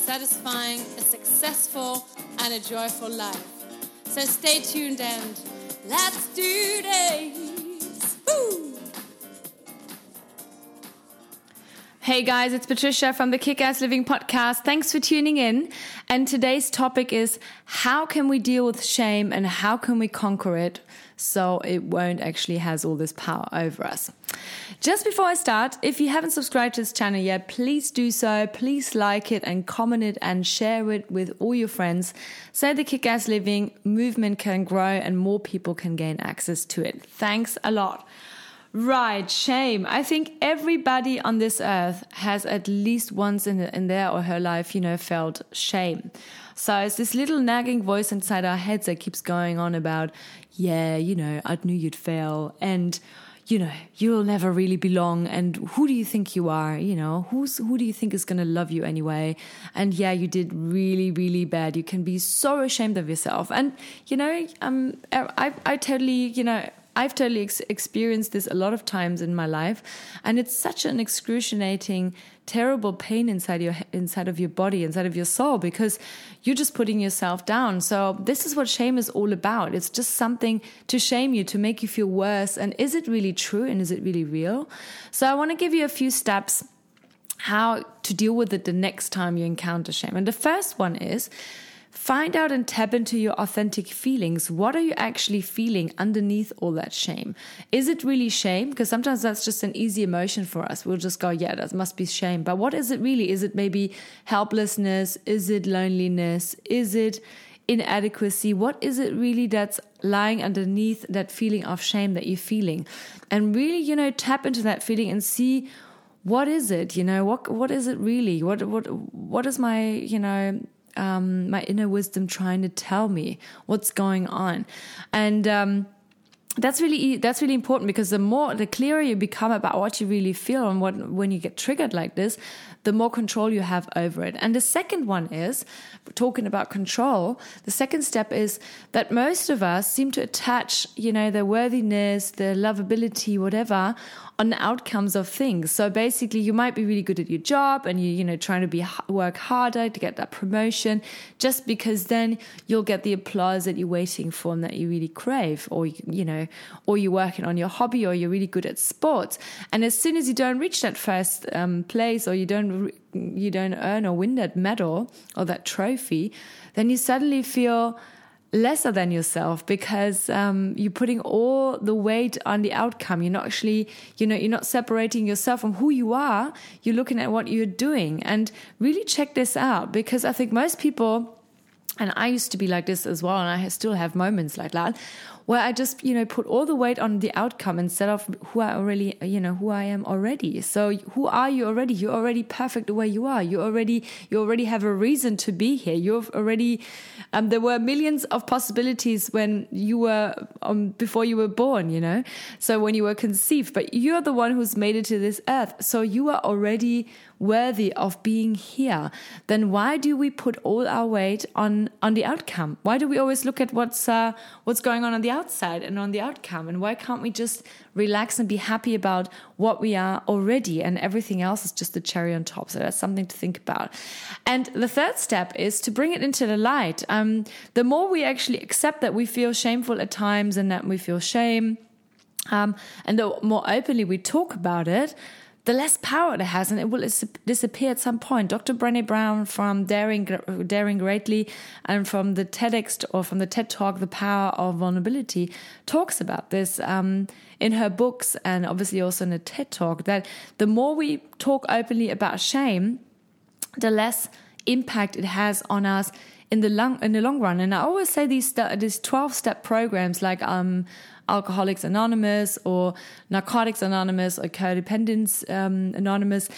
satisfying, a successful, and a joyful life. So stay tuned and let's do this! Hey guys, it's Patricia from the Kick Ass Living Podcast. Thanks for tuning in. And today's topic is how can we deal with shame and how can we conquer it so it won't actually has all this power over us. Just before I start, if you haven't subscribed to this channel yet, please do so. Please like it and comment it and share it with all your friends so the kick ass living movement can grow and more people can gain access to it. Thanks a lot. Right, shame. I think everybody on this earth has at least once in, in their or her life, you know, felt shame. So it's this little nagging voice inside our heads that keeps going on about, yeah, you know, I knew you'd fail. And, you know, you'll never really belong. And who do you think you are? You know, who's, who do you think is going to love you anyway? And yeah, you did really, really bad. You can be so ashamed of yourself. And, you know, um, I, I totally, you know, I've totally ex- experienced this a lot of times in my life, and it's such an excruciating, terrible pain inside your inside of your body, inside of your soul, because you're just putting yourself down. So this is what shame is all about. It's just something to shame you, to make you feel worse. And is it really true? And is it really real? So I want to give you a few steps how to deal with it the next time you encounter shame. And the first one is Find out and tap into your authentic feelings. What are you actually feeling underneath all that shame? Is it really shame? Because sometimes that's just an easy emotion for us. We'll just go, yeah, that must be shame. But what is it really? Is it maybe helplessness? Is it loneliness? Is it inadequacy? What is it really that's lying underneath that feeling of shame that you're feeling? And really, you know, tap into that feeling and see what is it you know what what is it really what what what is my you know um, my inner wisdom trying to tell me what's going on. And um, that's really that's really important because the more the clearer you become about what you really feel and what when you get triggered like this the more control you have over it and the second one is talking about control the second step is that most of us seem to attach you know their worthiness their lovability whatever on the outcomes of things. So basically, you might be really good at your job and you, you know, trying to be work harder to get that promotion just because then you'll get the applause that you're waiting for and that you really crave or, you know, or you're working on your hobby or you're really good at sports. And as soon as you don't reach that first um, place or you don't, you don't earn or win that medal or that trophy, then you suddenly feel lesser than yourself because um, you're putting all the weight on the outcome. You're not actually, you know, you're not separating yourself from who you are. You're looking at what you're doing and really check this out because I think most people, and I used to be like this as well, and I still have moments like that where I just, you know, put all the weight on the outcome instead of who I already, you know, who I am already. So who are you already? You're already perfect the way you are. You already, you already have a reason to be here. You've already, um, there were millions of possibilities when you were, um, before you were born, you know? So when you were conceived, but you're the one who's made it to this earth. So you are already worthy of being here, then why do we put all our weight on on the outcome? Why do we always look at what's uh, what's going on on the outside and on the outcome? And why can't we just relax and be happy about what we are already? And everything else is just the cherry on top. So that's something to think about. And the third step is to bring it into the light. Um, the more we actually accept that we feel shameful at times and that we feel shame. Um, and the more openly we talk about it, the less power it has and it will disappear at some point. Dr. Brené Brown from Daring, Daring Greatly and from the TEDx or from the TED Talk, The Power of Vulnerability, talks about this um, in her books and obviously also in a TED Talk that the more we talk openly about shame, the less impact it has on us in the long in the long run. And I always say these these twelve step programs like um Alcoholics Anonymous or Narcotics Anonymous or Codependence um, Anonymous,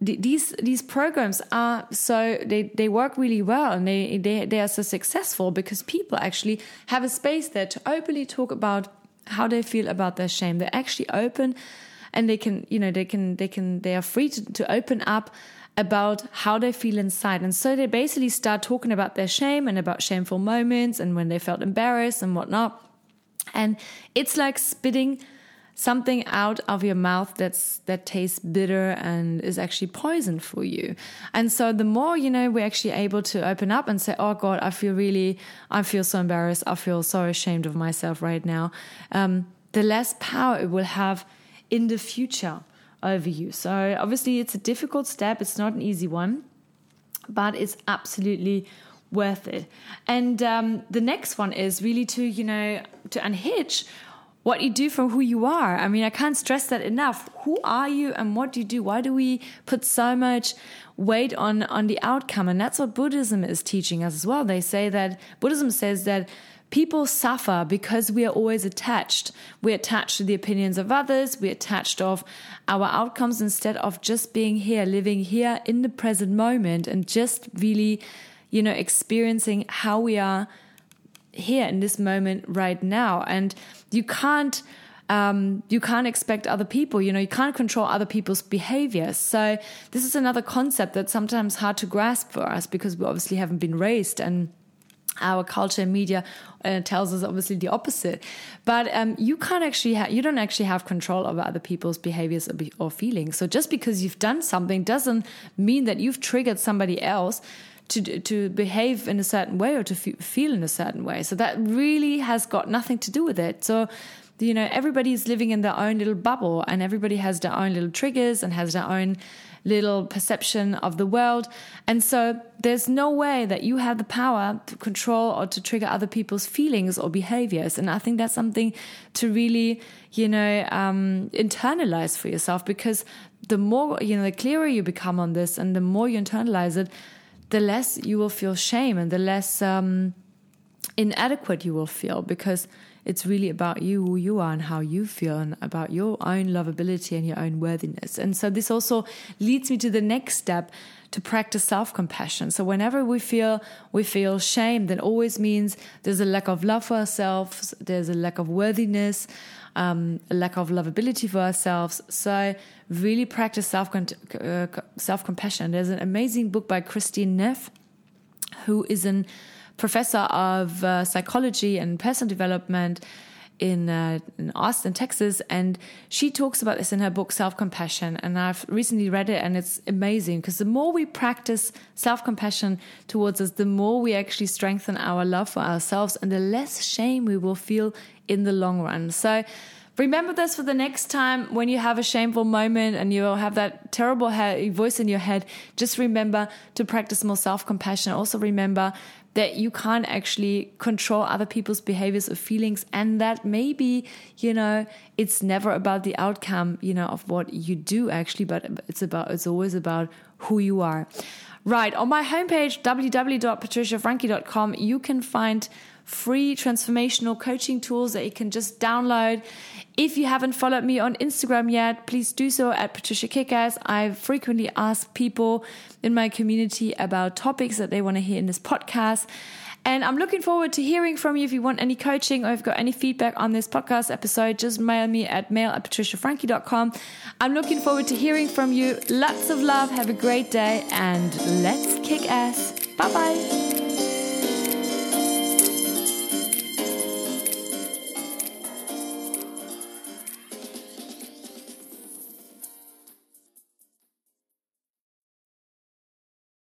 these these programs are so they, they work really well and they, they they are so successful because people actually have a space there to openly talk about how they feel about their shame. They're actually open and they can you know they can they can they are free to, to open up about how they feel inside. And so they basically start talking about their shame and about shameful moments and when they felt embarrassed and whatnot. And it's like spitting something out of your mouth that's that tastes bitter and is actually poison for you. And so the more you know we're actually able to open up and say, "Oh God, I feel really, I feel so embarrassed. I feel so ashamed of myself right now," um, the less power it will have in the future over you. So obviously, it's a difficult step. It's not an easy one, but it's absolutely worth it. And um, the next one is really to you know to unhitch what you do from who you are. I mean, I can't stress that enough. Who are you and what do you do? Why do we put so much weight on, on the outcome? And that's what Buddhism is teaching us as well. They say that Buddhism says that people suffer because we are always attached. We're attached to the opinions of others. We're attached of our outcomes instead of just being here, living here in the present moment and just really, you know, experiencing how we are here in this moment right now. And you can't um, you can't expect other people, you know, you can't control other people's behaviors. So this is another concept that's sometimes hard to grasp for us because we obviously haven't been raised and our culture and media uh, tells us obviously the opposite. But um, you can't actually, ha- you don't actually have control over other people's behaviors or, be- or feelings. So just because you've done something doesn't mean that you've triggered somebody else to to behave in a certain way or to feel in a certain way. So that really has got nothing to do with it. So you know everybody is living in their own little bubble and everybody has their own little triggers and has their own little perception of the world and so there's no way that you have the power to control or to trigger other people's feelings or behaviors and i think that's something to really you know um, internalize for yourself because the more you know the clearer you become on this and the more you internalize it the less you will feel shame and the less um, inadequate you will feel because it's really about you, who you are, and how you feel, and about your own lovability and your own worthiness. And so, this also leads me to the next step to practice self-compassion. So whenever we feel we feel shame, that always means there's a lack of love for ourselves, there's a lack of worthiness, um, a lack of lovability for ourselves. So really practice self uh, self compassion. There's an amazing book by Christine Neff, who is a professor of uh, psychology and personal development in, uh, in Austin, Texas, and she talks about this in her book Self Compassion. And I've recently read it, and it's amazing because the more we practice self compassion towards us, the more we actually strengthen our love for ourselves, and the less shame we will feel in the long run. So remember this for the next time when you have a shameful moment and you have that terrible voice in your head. Just remember to practice more self compassion. Also remember that you can't actually control other people's behaviors or feelings and that maybe you know it's never about the outcome you know of what you do actually but it's about it's always about who you are right on my homepage www.patriciafrankie.com you can find free transformational coaching tools that you can just download. If you haven't followed me on Instagram yet, please do so at Patricia Kickass. I frequently ask people in my community about topics that they want to hear in this podcast. And I'm looking forward to hearing from you. If you want any coaching or if you've got any feedback on this podcast episode, just mail me at mail at patriciafrankie.com. I'm looking forward to hearing from you. Lots of love. Have a great day and let's kick ass. Bye bye.